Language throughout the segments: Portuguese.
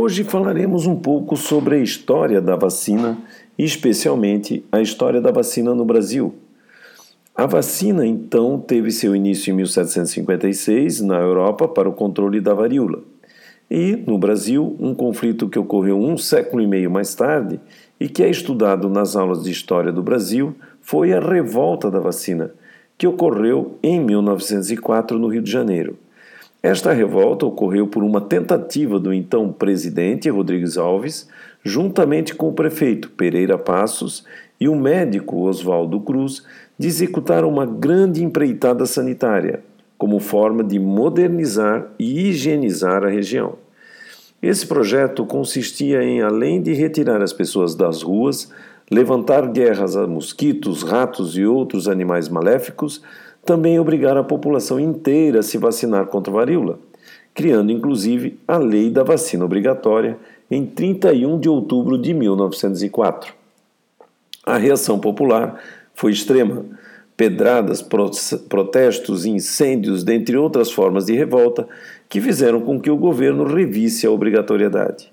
Hoje falaremos um pouco sobre a história da vacina, especialmente a história da vacina no Brasil. A vacina, então, teve seu início em 1756 na Europa para o controle da varíola. E, no Brasil, um conflito que ocorreu um século e meio mais tarde e que é estudado nas aulas de História do Brasil foi a Revolta da Vacina, que ocorreu em 1904 no Rio de Janeiro. Esta revolta ocorreu por uma tentativa do então presidente Rodrigues Alves, juntamente com o prefeito Pereira Passos e o médico Oswaldo Cruz, de executar uma grande empreitada sanitária, como forma de modernizar e higienizar a região. Esse projeto consistia em, além de retirar as pessoas das ruas, levantar guerras a mosquitos, ratos e outros animais maléficos, também obrigar a população inteira a se vacinar contra varíola, criando inclusive a Lei da Vacina Obrigatória em 31 de outubro de 1904. A reação popular foi extrema. Pedradas, protestos, incêndios, dentre outras formas de revolta, que fizeram com que o governo revisse a obrigatoriedade.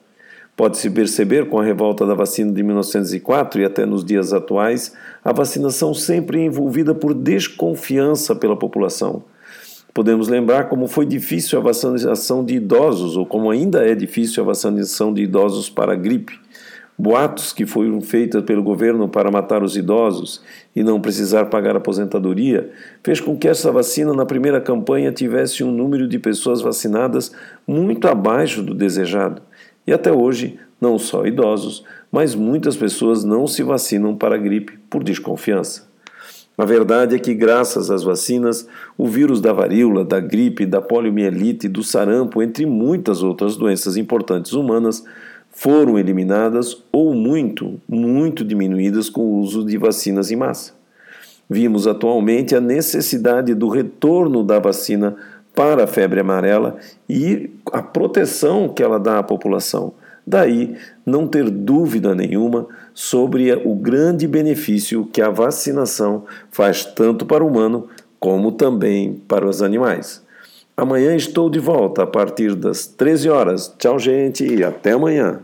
Pode-se perceber com a revolta da vacina de 1904 e até nos dias atuais, a vacinação sempre envolvida por desconfiança pela população. Podemos lembrar como foi difícil a vacinação de idosos, ou como ainda é difícil a vacinação de idosos para a gripe. Boatos que foram feitos pelo governo para matar os idosos e não precisar pagar aposentadoria fez com que essa vacina na primeira campanha tivesse um número de pessoas vacinadas muito abaixo do desejado. E até hoje, não só idosos, mas muitas pessoas não se vacinam para a gripe por desconfiança. A verdade é que, graças às vacinas, o vírus da varíola, da gripe, da poliomielite, do sarampo, entre muitas outras doenças importantes humanas, foram eliminadas ou muito, muito diminuídas com o uso de vacinas em massa. Vimos atualmente a necessidade do retorno da vacina para a febre amarela e a proteção que ela dá à população. Daí não ter dúvida nenhuma sobre o grande benefício que a vacinação faz tanto para o humano como também para os animais. Amanhã estou de volta a partir das 13 horas. Tchau, gente, e até amanhã.